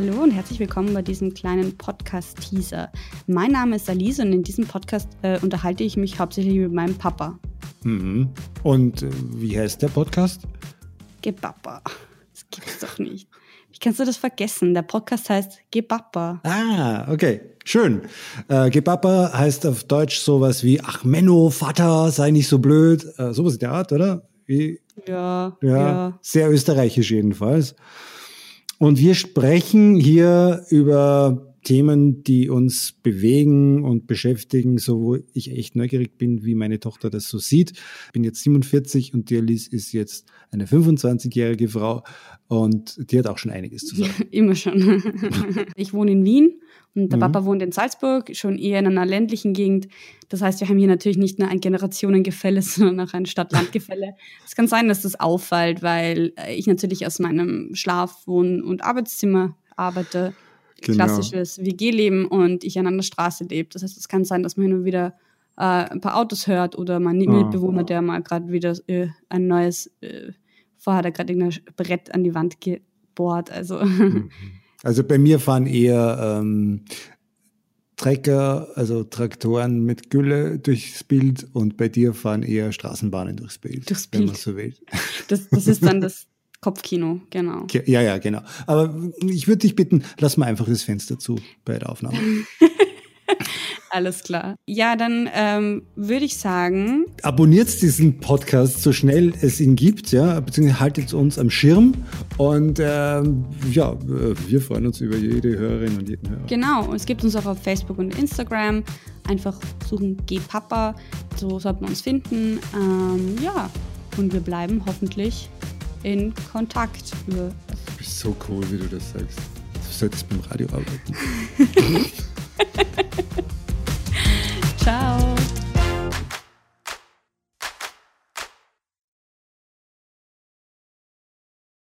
Hallo und herzlich willkommen bei diesem kleinen Podcast-Teaser. Mein Name ist Alice und in diesem Podcast äh, unterhalte ich mich hauptsächlich mit meinem Papa. Mhm. Und äh, wie heißt der Podcast? Gebappa. Das gibt's doch nicht. Wie kannst du das vergessen? Der Podcast heißt Gebappa. Ah, okay. Schön. Äh, Gebappa heißt auf Deutsch sowas wie Ach Menno, Vater, sei nicht so blöd. Äh, sowas in der Art, oder? Wie, Ja, ja, ja. Sehr österreichisch jedenfalls. Und wir sprechen hier über Themen, die uns bewegen und beschäftigen, so wo ich echt neugierig bin, wie meine Tochter das so sieht. Ich bin jetzt 47 und die Alice ist jetzt eine 25-jährige Frau und die hat auch schon einiges zu sagen. Immer schon. ich wohne in Wien und der Mhm. Papa wohnt in Salzburg, schon eher in einer ländlichen Gegend. Das heißt, wir haben hier natürlich nicht nur ein Generationengefälle, sondern auch ein Stadt-Land-Gefälle. Es kann sein, dass das auffällt, weil äh, ich natürlich aus meinem Schlaf-, Wohn- und Arbeitszimmer arbeite. Genau. Klassisches WG-Leben und ich an einer Straße lebe. Das heißt, es kann sein, dass man hin und wieder äh, ein paar Autos hört oder mein Ah. Mitbewohner, der mal gerade wieder äh, ein neues, äh, vorher hat er gerade irgendein Brett an die Wand gebohrt. Also Also bei mir fahren eher ähm, Trecker, also Traktoren mit Gülle durchs Bild und bei dir fahren eher Straßenbahnen durchs Bild. Durchs Wenn man Bild. so will. Das, das ist dann das Kopfkino, genau. Ja, ja, genau. Aber ich würde dich bitten, lass mal einfach das Fenster zu bei der Aufnahme. Alles klar. Ja, dann ähm, würde ich sagen, Abonniert diesen Podcast so schnell es ihn gibt, ja, beziehungsweise haltet uns am Schirm und ähm, ja, wir freuen uns über jede Hörerin und jeden Hörer. genau, es gibt uns auch auf Facebook und Instagram. Einfach suchen G-Papa, so sollte man uns finden. Ähm, ja, und wir bleiben hoffentlich in Kontakt. Über Du bist so cool, wie du das sagst. Du solltest beim Radio arbeiten.